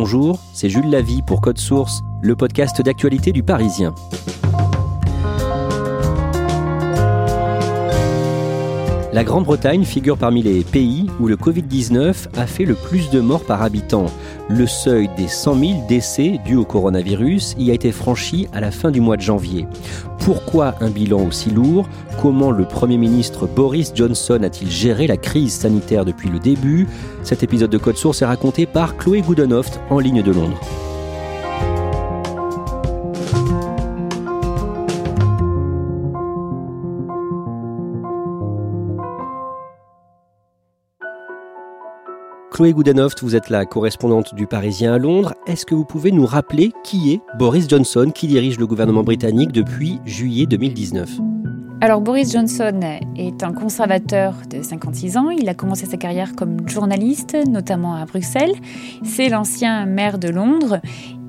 Bonjour, c'est Jules Lavie pour Code Source, le podcast d'actualité du Parisien. La Grande-Bretagne figure parmi les pays où le Covid-19 a fait le plus de morts par habitant. Le seuil des 100 000 décès dus au coronavirus y a été franchi à la fin du mois de janvier. Pourquoi un bilan aussi lourd? Comment le Premier ministre Boris Johnson a-t-il géré la crise sanitaire depuis le début? Cet épisode de Code Source est raconté par Chloé Goodenoft en ligne de Londres. Chloé Goodenoft, vous êtes la correspondante du Parisien à Londres. Est-ce que vous pouvez nous rappeler qui est Boris Johnson, qui dirige le gouvernement britannique depuis juillet 2019 alors Boris Johnson est un conservateur de 56 ans. Il a commencé sa carrière comme journaliste, notamment à Bruxelles. C'est l'ancien maire de Londres.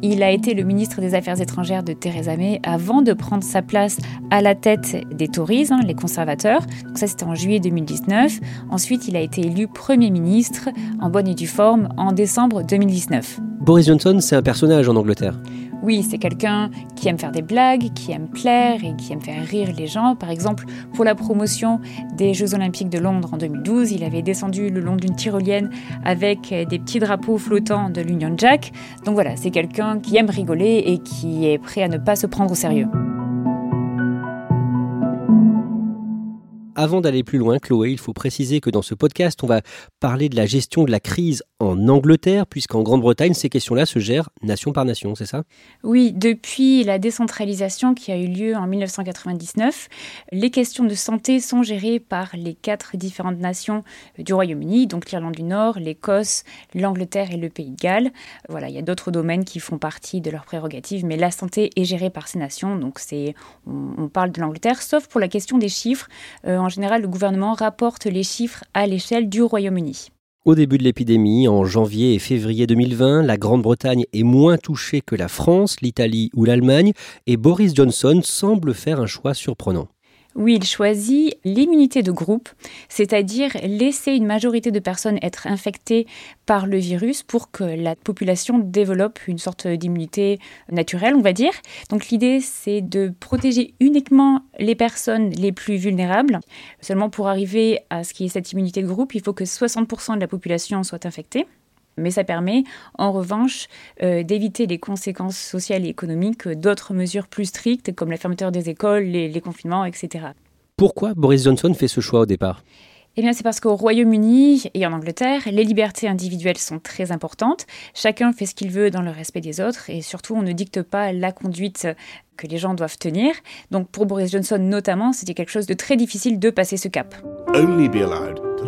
Il a été le ministre des Affaires étrangères de Theresa May avant de prendre sa place à la tête des Tories, hein, les conservateurs. Donc ça, c'était en juillet 2019. Ensuite, il a été élu Premier ministre en bonne et due forme en décembre 2019. Boris Johnson, c'est un personnage en Angleterre. Oui, c'est quelqu'un qui aime faire des blagues, qui aime plaire et qui aime faire rire les gens. Par exemple, pour la promotion des Jeux Olympiques de Londres en 2012, il avait descendu le long d'une tyrolienne avec des petits drapeaux flottants de l'Union Jack. Donc voilà, c'est quelqu'un qui aime rigoler et qui est prêt à ne pas se prendre au sérieux. Avant d'aller plus loin, Chloé, il faut préciser que dans ce podcast, on va parler de la gestion de la crise en Angleterre, puisqu'en Grande-Bretagne, ces questions-là se gèrent nation par nation, c'est ça? Oui, depuis la décentralisation qui a eu lieu en 1999, les questions de santé sont gérées par les quatre différentes nations du Royaume-Uni, donc l'Irlande du Nord, l'Écosse, l'Angleterre et le Pays de Galles. Voilà, il y a d'autres domaines qui font partie de leurs prérogatives, mais la santé est gérée par ces nations, donc c'est on, parle de l'Angleterre, sauf pour la question des chiffres. Euh, général, le gouvernement rapporte les chiffres à l'échelle du Royaume-Uni. Au début de l'épidémie, en janvier et février 2020, la Grande-Bretagne est moins touchée que la France, l'Italie ou l'Allemagne, et Boris Johnson semble faire un choix surprenant. Oui, il choisit l'immunité de groupe, c'est-à-dire laisser une majorité de personnes être infectées par le virus pour que la population développe une sorte d'immunité naturelle, on va dire. Donc l'idée, c'est de protéger uniquement les personnes les plus vulnérables. Seulement pour arriver à ce qui est cette immunité de groupe, il faut que 60% de la population soit infectée mais ça permet en revanche euh, d'éviter les conséquences sociales et économiques d'autres mesures plus strictes comme la fermeture des écoles, les, confinements, etc. Pourquoi Boris Johnson fait ce choix au départ? Eh bien, c'est parce qu'au Royaume-Uni et en Angleterre, les libertés individuelles sont très importantes. Chacun fait ce qu'il veut dans le respect des autres et surtout, on ne dicte pas la conduite que les gens doivent tenir. Donc, pour Boris Johnson notamment, c'était quelque chose de très difficile de passer ce cap.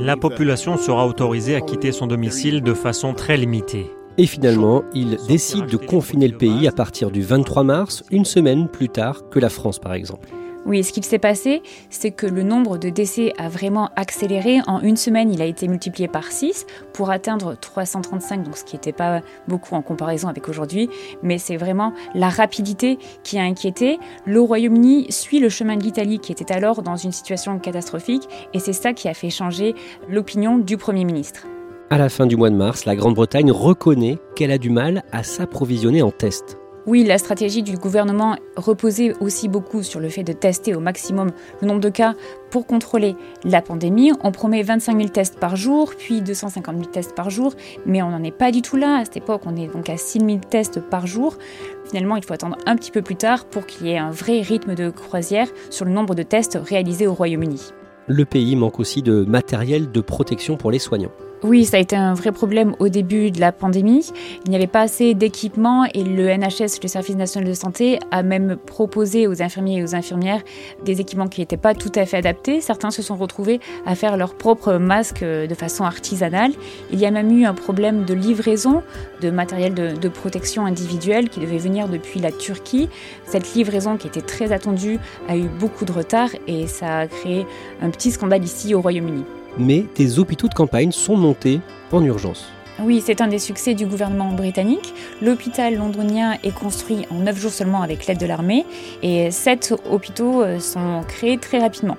La population sera autorisée à quitter son domicile de façon très limitée. Et finalement, il décide de confiner le pays à partir du 23 mars, une semaine plus tard que la France par exemple. Oui, ce qu'il s'est passé, c'est que le nombre de décès a vraiment accéléré. En une semaine, il a été multiplié par 6 pour atteindre 335, donc ce qui n'était pas beaucoup en comparaison avec aujourd'hui. Mais c'est vraiment la rapidité qui a inquiété. Le Royaume-Uni suit le chemin de l'Italie qui était alors dans une situation catastrophique et c'est ça qui a fait changer l'opinion du Premier ministre. À la fin du mois de mars, la Grande-Bretagne reconnaît qu'elle a du mal à s'approvisionner en tests. Oui, la stratégie du gouvernement reposait aussi beaucoup sur le fait de tester au maximum le nombre de cas pour contrôler la pandémie. On promet 25 000 tests par jour, puis 250 000 tests par jour, mais on n'en est pas du tout là. À cette époque, on est donc à 6 000 tests par jour. Finalement, il faut attendre un petit peu plus tard pour qu'il y ait un vrai rythme de croisière sur le nombre de tests réalisés au Royaume-Uni. Le pays manque aussi de matériel de protection pour les soignants. Oui, ça a été un vrai problème au début de la pandémie. Il n'y avait pas assez d'équipements et le NHS, le Service national de santé, a même proposé aux infirmiers et aux infirmières des équipements qui n'étaient pas tout à fait adaptés. Certains se sont retrouvés à faire leurs propres masques de façon artisanale. Il y a même eu un problème de livraison de matériel de, de protection individuelle qui devait venir depuis la Turquie. Cette livraison qui était très attendue a eu beaucoup de retard et ça a créé un petit scandale ici au Royaume-Uni mais des hôpitaux de campagne sont montés en urgence. Oui, c'est un des succès du gouvernement britannique. L'hôpital londonien est construit en 9 jours seulement avec l'aide de l'armée et sept hôpitaux euh, sont créés très rapidement.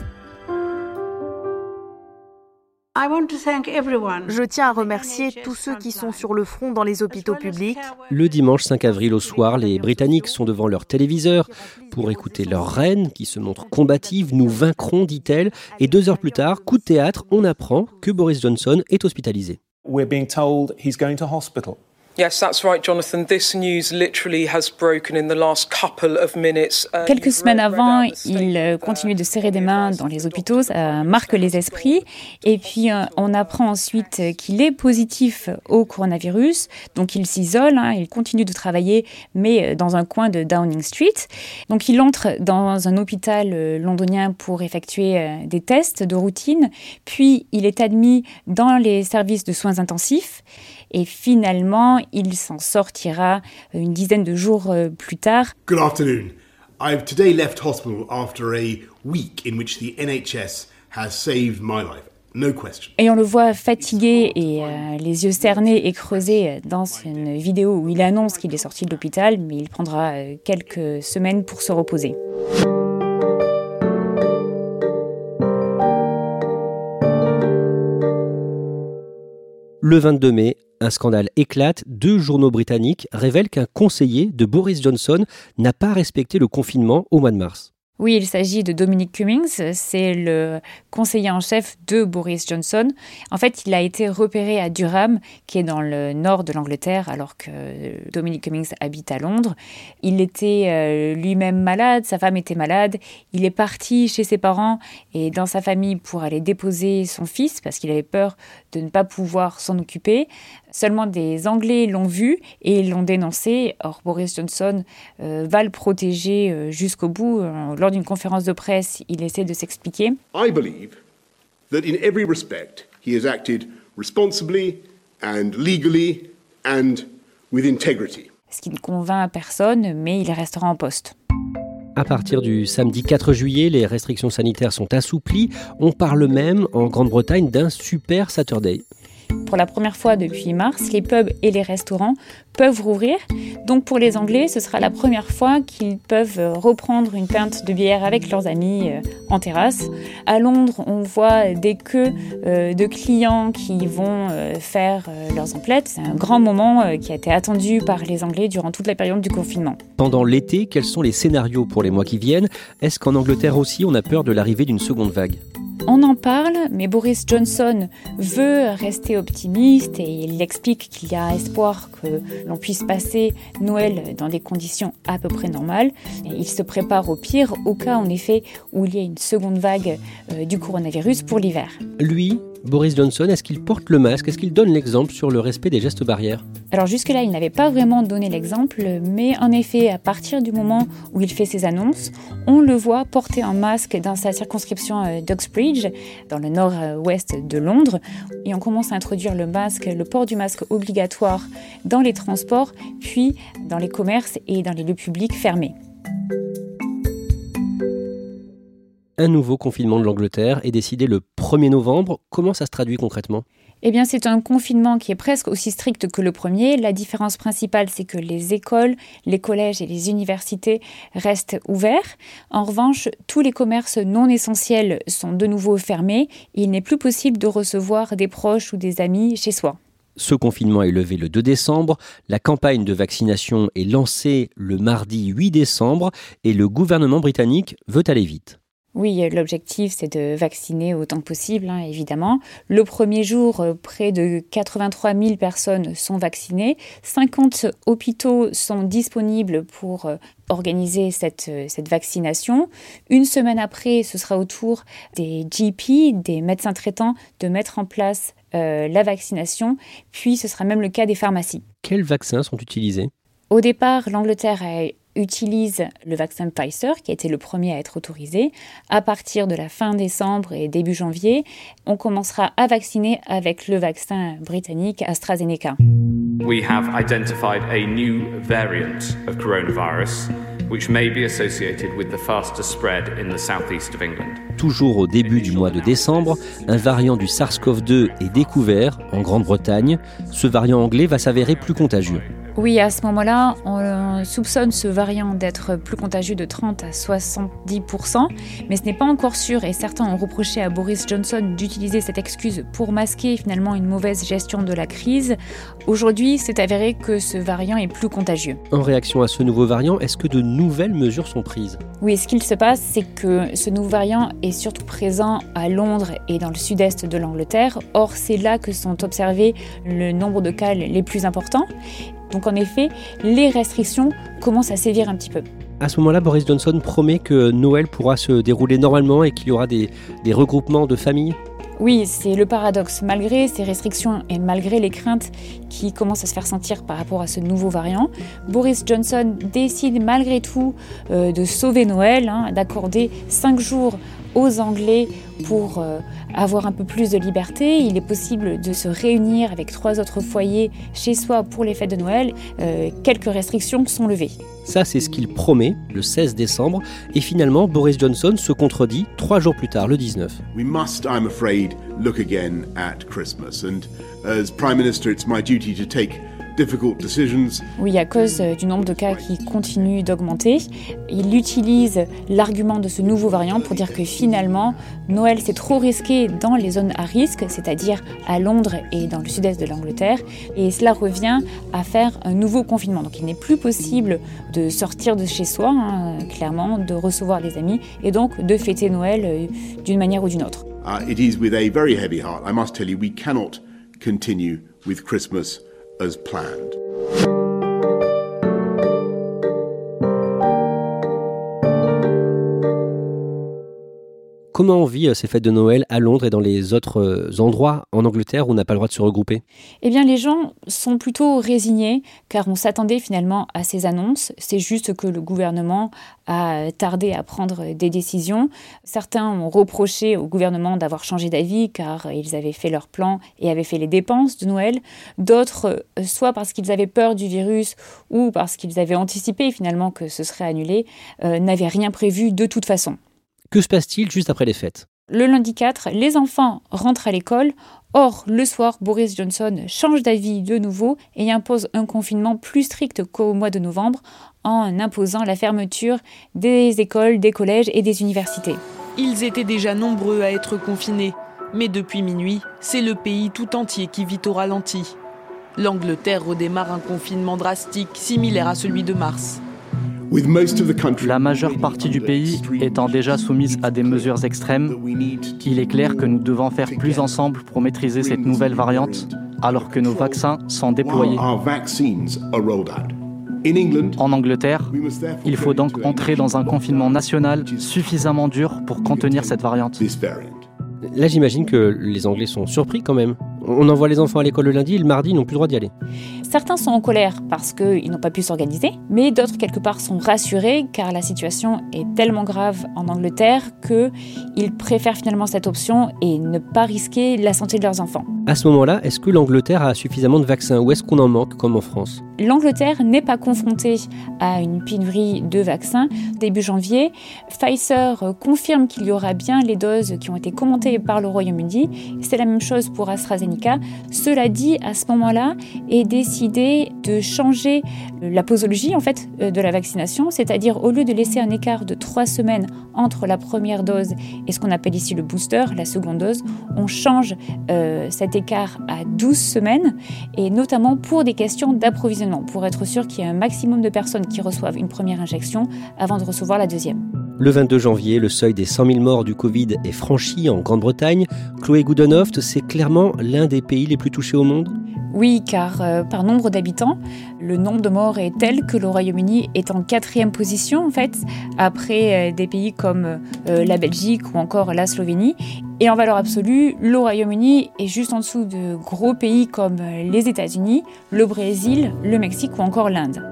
Je tiens à remercier tous ceux qui sont sur le front dans les hôpitaux publics. Le dimanche 5 avril au soir, les Britanniques sont devant leur téléviseur pour écouter leur reine qui se montre combative. Nous vaincrons, dit-elle. Et deux heures plus tard, coup de théâtre, on apprend que Boris Johnson est hospitalisé. We're being told he's going to hospital. Quelques semaines avant, il euh, continue de serrer des mains dans les hôpitaux, ça marque les esprits. Et puis, euh, on apprend ensuite qu'il est positif au coronavirus. Donc, il s'isole, hein, il continue de travailler, mais euh, dans un coin de Downing Street. Donc, il entre dans un hôpital londonien pour effectuer des tests de routine. Puis, il est admis dans les services de soins intensifs et finalement, il s'en sortira une dizaine de jours euh, plus tard. Good afternoon. I've today left hospital after a week in which the NHS has saved my life. No question. Et on le voit fatigué et euh, les yeux cernés et creusés dans une vidéo où il annonce qu'il est sorti de l'hôpital, mais il prendra euh, quelques semaines pour se reposer. Le 22 mai, un scandale éclate. Deux journaux britanniques révèlent qu'un conseiller de Boris Johnson n'a pas respecté le confinement au mois de mars. Oui, il s'agit de Dominic Cummings, c'est le conseiller en chef de Boris Johnson. En fait, il a été repéré à Durham, qui est dans le nord de l'Angleterre, alors que Dominic Cummings habite à Londres. Il était euh, lui-même malade, sa femme était malade. Il est parti chez ses parents et dans sa famille pour aller déposer son fils parce qu'il avait peur de ne pas pouvoir s'en occuper. Seulement des Anglais l'ont vu et l'ont dénoncé. Or, Boris Johnson euh, va le protéger euh, jusqu'au bout. Euh, lors d'une conférence de presse, il essaie de s'expliquer. I believe that in every respect, he has acted responsibly and legally and with integrity. Ce qui ne convainc personne, mais il restera en poste. À partir du samedi 4 juillet, les restrictions sanitaires sont assouplies. On parle même en Grande-Bretagne d'un super Saturday. Pour la première fois depuis mars, les pubs et les restaurants peuvent rouvrir. Donc pour les Anglais, ce sera la première fois qu'ils peuvent reprendre une pinte de bière avec leurs amis euh, en terrasse. À Londres, on voit des queues euh, de clients qui vont euh, faire leurs emplettes. C'est un grand moment qui a été attendu par les Anglais durant toute la période du confinement. Pendant l'été, quels sont les scénarios pour les mois qui viennent? Est-ce qu'en Angleterre aussi, on a peur de l'arrivée d'une seconde vague? On en parle, mais Boris Johnson veut rester optimiste et il explique qu'il y a espoir que l'on puisse passer Noël dans des conditions à peu près normales. il se prépare au pire, au cas en effet où il y a une seconde vague euh, du coronavirus pour l'hiver. Lui, Boris Johnson, est-ce qu'il porte le masque? Est-ce qu'il donne l'exemple sur le respect des gestes barrières? Alors jusque-là, il n'avait pas vraiment donné l'exemple, mais en effet, à partir du moment où il fait ses annonces, on le voit porter un masque dans sa circonscription euh, d'Oxbridge, dans le nord-ouest de Londres, et on commence à introduire le masque, le port du masque obligatoire dans les transports, puis dans les commerces et dans les lieux publics fermés. Un nouveau confinement de l'Angleterre est décidé le 1er novembre. Comment ça se traduit concrètement? Eh bien, c'est un confinement qui est presque aussi strict que le premier. La différence principale, c'est que les écoles, les collèges et les universités restent ouverts. En revanche, tous les commerces non essentiels sont de nouveau fermés. Il n'est plus possible de recevoir des proches ou des amis chez soi. Ce confinement est levé le 2 décembre, la campagne de vaccination est lancée le mardi 8 décembre et le gouvernement britannique veut aller vite. Oui, l'objectif, c'est de vacciner autant que possible, hein, évidemment. Le premier jour, euh, près de 83 000 personnes sont vaccinées. 50 hôpitaux sont disponibles pour euh, organiser cette, euh, cette vaccination. Une semaine après, ce sera au tour des GP, des médecins traitants, de mettre en place la vaccination. Puis, ce sera même le cas des pharmacies. Quels vaccins sont utilisés? Au départ, l'Angleterre a utilise le vaccin Pfizer, qui a été le premier à être autorisé. À partir de la fin décembre et début janvier, on commencera à vacciner avec le vaccin britannique AstraZeneca. We have identified a new variant of coronavirus. Which may be associated with the spread in the southeast of England. Toujours au début du mois de décembre, un variant du SARS-CoV-2 est découvert en Grande-Bretagne. Ce variant anglais va s'avérer plus contagieux. Oui, à ce moment-là, on soupçonne ce variant d'être plus contagieux de 30 à 70%, mais ce n'est pas encore sûr et certains ont reproché à Boris Johnson d'utiliser cette excuse pour masquer finalement une mauvaise gestion de la crise. Aujourd'hui, c'est avéré que ce variant est plus contagieux. En réaction à ce nouveau variant, est-ce que de nouvelles mesures sont prises? Oui, ce qu'il se passe, c'est que ce nouveau variant est surtout présent à Londres et dans le sud-est de l'Angleterre. Or, c'est là que sont observés le nombre de cas les plus importants. Donc en effet, les restrictions commencent à sévir un petit peu. À ce moment-là, Boris Johnson promet que Noël pourra se dérouler normalement et qu'il y aura des, regroupements de familles oui, c'est le paradoxe. Malgré ces restrictions et malgré les craintes qui commencent à se faire sentir par rapport à ce nouveau variant, Boris Johnson décide malgré tout euh, de sauver Noël, hein, d'accorder cinq jours aux Anglais pour euh, avoir un peu plus de liberté. Il est possible de se réunir avec trois autres foyers chez soi pour les fêtes de Noël. Euh, quelques restrictions sont levées. Ça, c'est ce qu'il promet le 16 décembre. Et finalement, Boris Johnson se contredit trois jours plus tard, le 19. We must, I'm afraid, look again at Christmas. And as Prime Minister, it's my duty to take oui, à cause euh, du nombre de cas qui continue d'augmenter, il utilise l'argument de ce nouveau variant pour dire que finalement, Noël c'est trop risqué dans les zones à risque, c'est-à-dire à Londres et dans le sud-est de l'Angleterre, et cela revient à faire un nouveau confinement. Donc il n'est plus possible de sortir de chez soi, hein, clairement, de recevoir des amis, et donc de fêter Noël euh, d'une manière ou d'une autre. Uh, it is with a very heavy heart, I must tell you, we cannot continue with Christmas as planned. Comment on vit euh, ces fêtes de Noël à Londres et dans les autres euh, endroits en Angleterre où on n'a pas le droit de se regrouper? Eh bien, les gens sont plutôt résignés car on s'attendait finalement à ces annonces. C'est juste que le gouvernement a tardé à prendre des décisions. Certains ont reproché au gouvernement d'avoir changé d'avis car ils avaient fait leur plan et avaient fait les dépenses de Noël. D'autres, euh, soit parce qu'ils avaient peur du virus ou parce qu'ils avaient anticipé finalement que ce serait annulé, n'avaient rien prévu de toute façon. Que se passe-t-il juste après les fêtes? Le lundi 4, les enfants rentrent à l'école. Or, le soir, Boris Johnson change d'avis de nouveau et impose un confinement plus strict qu'au mois de novembre en imposant la fermeture des écoles, des collèges et des universités. Ils étaient déjà nombreux à être confinés, mais depuis minuit, c'est le pays tout entier qui vit au ralenti. L'Angleterre redémarre un confinement drastique similaire à celui de mars. La majeure partie du pays étant déjà soumise à des mesures extrêmes, il est clair que nous devons faire plus ensemble pour maîtriser cette nouvelle variante alors que nos vaccins sont déployés. En Angleterre, il faut donc entrer dans un confinement national suffisamment dur pour contenir cette variante. Là, j'imagine que les Anglais sont surpris quand même. On envoie les enfants à l'école le lundi et le mardi, ils n'ont plus le droit d'y aller. Certains sont en colère parce qu'ils n'ont pas pu s'organiser, mais d'autres, quelque part, sont rassurés car la situation est tellement grave en Angleterre qu'ils préfèrent finalement cette option et ne pas risquer la santé de leurs enfants. À ce moment-là, est-ce que l'Angleterre a suffisamment de vaccins ou est-ce qu'on en manque comme en France? L'Angleterre n'est pas confrontée à une pénurie de vaccins. Début janvier, Pfizer confirme qu'il y aura bien les doses qui ont été commentées par le Royaume-Uni. C'est la même chose pour AstraZeneca Cela dit, à ce moment-là, est décidé de changer la posologie en fait de la vaccination, c'est-à-dire au lieu de laisser un écart de trois semaines entre la première dose et ce qu'on appelle ici le booster, la seconde dose, on change euh, cet écart à 12 semaines. Et notamment pour des questions d'approvisionnement, pour être sûr qu'il y ait un maximum de personnes qui reçoivent une première injection avant de recevoir la deuxième. Le 22 janvier, le seuil des 100 000 morts du Covid est franchi en Grande-Bretagne. Chloé Goodenoft, c'est clairement l'un des pays les plus touchés au monde? Oui, car euh, par nombre d'habitants, le nombre de morts est tel que le Royaume-Uni est en quatrième position en fait, après euh, des pays comme euh, la Belgique ou encore la Slovénie. Et en valeur absolue, le Royaume-Uni est juste en dessous de gros pays comme les États-Unis, le Brésil, le Mexique ou encore l'Inde.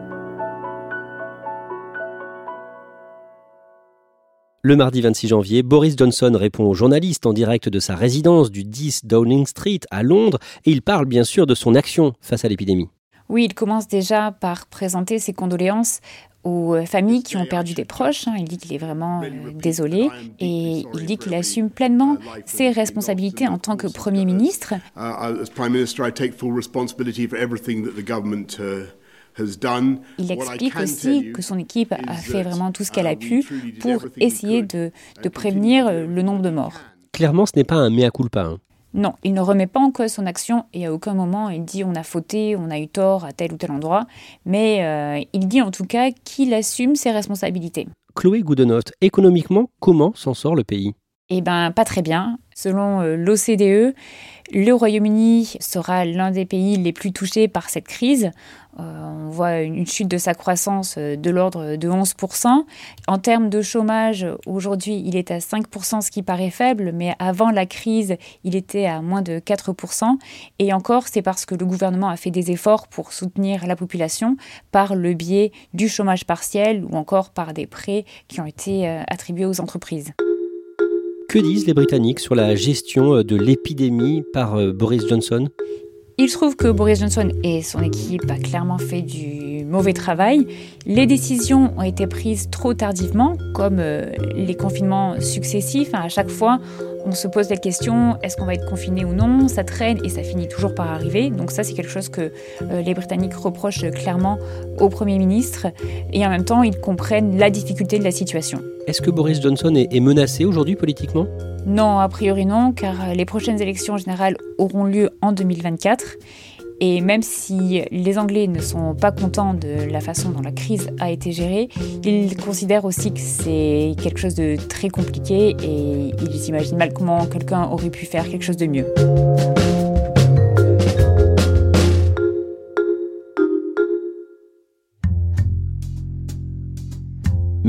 Le mardi 26 janvier, Boris Johnson répond aux journalistes en direct de sa résidence du 10 Downing Street à Londres et il parle bien sûr de son action face à l'épidémie. Oui, il commence déjà par présenter ses condoléances aux familles qui ont perdu des proches. Hein. Il dit qu'il est vraiment euh, désolé et il dit qu'il assume pleinement ses responsabilités en tant que Premier ministre. Il explique aussi que son équipe a fait vraiment tout ce qu'elle a pu pour essayer de, prévenir euh, le nombre de morts. Clairement, ce n'est pas un mea culpa. Hein. Non, il ne remet pas en cause son action et à aucun moment il dit on a fauté, on a eu tort à tel ou tel endroit, mais euh, il dit en tout cas qu'il assume ses responsabilités. Chloé Goodenote, économiquement, comment s'en sort le pays? Eh bien, pas très bien. Selon euh, l'OCDE, le Royaume-Uni sera l'un des pays les plus touchés par cette crise. Euh, on voit une chute de sa croissance euh, de l'ordre de 11%. En termes de chômage, aujourd'hui, il est à 5%, ce qui paraît faible, mais avant la crise, il était à moins de 4%. Et encore, c'est parce que le gouvernement a fait des efforts pour soutenir la population par le biais du chômage partiel ou encore par des prêts qui ont été attribués aux entreprises. Que disent les Britanniques sur la gestion euh, de l'épidémie par euh, Boris Johnson? Il se trouve que Boris Johnson et son équipe a clairement fait du mauvais travail. Les décisions ont été prises trop tardivement, comme euh, les confinements successifs. À chaque fois, on se pose la question est-ce qu'on va être confiné ou non? Ça traîne et ça finit toujours par arriver. Donc ça, c'est quelque chose que euh, les Britanniques reprochent clairement au Premier ministre. Et en même temps, ils comprennent la difficulté de la situation. Est-ce que Boris Johnson est menacé aujourd'hui politiquement? Non, a priori non, car les prochaines élections générales auront lieu en 2024. Et même si les Anglais ne sont pas contents de la façon dont la crise a été gérée, ils considèrent aussi que c'est quelque chose de très compliqué et ils imaginent mal comment quelqu'un aurait pu faire quelque chose de mieux.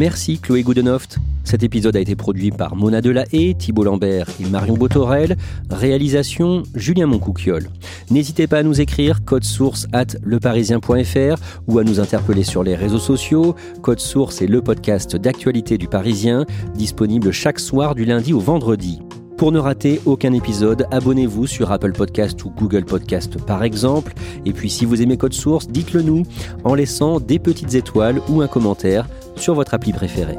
Merci Chloé Goodenoft. Cet épisode a été produit par Mona Delahaye, Thibault Lambert et Marion Botorel. Réalisation Julien Moncouquiole. N'hésitez pas à nous écrire code source at leparisien.fr ou à nous interpeller sur les réseaux sociaux. Code source est le podcast d'actualité du Parisien, disponible chaque soir du lundi au vendredi. Pour ne rater aucun épisode, abonnez-vous sur Apple Podcast ou Google Podcast par exemple. Et puis si vous aimez Code Source, dites-le nous en laissant des petites étoiles ou un commentaire sur votre appli préférée.